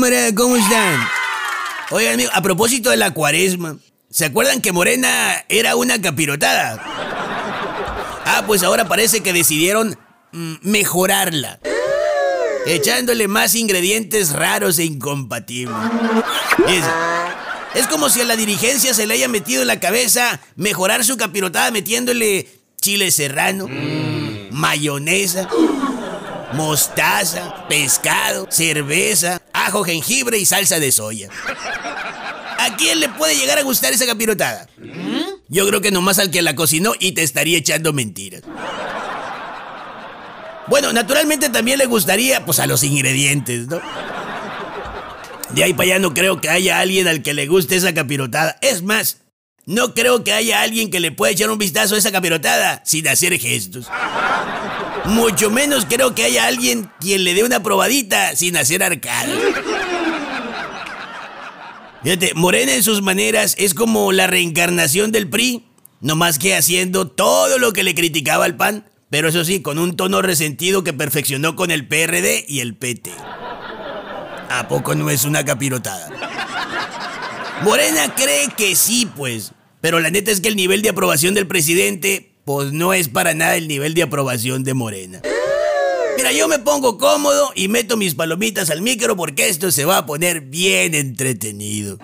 camarada? ¿Cómo están? Oigan, amigo, a propósito de la cuaresma, ¿se acuerdan que Morena era una capirotada? Ah, pues ahora parece que decidieron mm, mejorarla. Echándole más ingredientes raros e incompatibles. Es, es como si a la dirigencia se le haya metido en la cabeza mejorar su capirotada metiéndole chile serrano, mayonesa, mostaza, pescado, cerveza, ajo, jengibre y salsa de soya. ¿A quién le puede llegar a gustar esa capirotada? Yo creo que nomás al que la cocinó y te estaría echando mentiras. Bueno, naturalmente también le gustaría, pues, a los ingredientes, ¿no? De ahí para allá no creo que haya alguien al que le guste esa capirotada. Es más, no creo que haya alguien que le pueda echar un vistazo a esa capirotada sin hacer gestos. Mucho menos creo que haya alguien quien le dé una probadita sin hacer arcada. Fíjate, Morena en sus maneras es como la reencarnación del PRI, no más que haciendo todo lo que le criticaba al PAN, pero eso sí, con un tono resentido que perfeccionó con el PRD y el PT. ¿A poco no es una capirotada? Morena cree que sí, pues, pero la neta es que el nivel de aprobación del presidente, pues no es para nada el nivel de aprobación de Morena. Mira, yo me pongo cómodo y meto mis palomitas al micro porque esto se va a poner bien entretenido.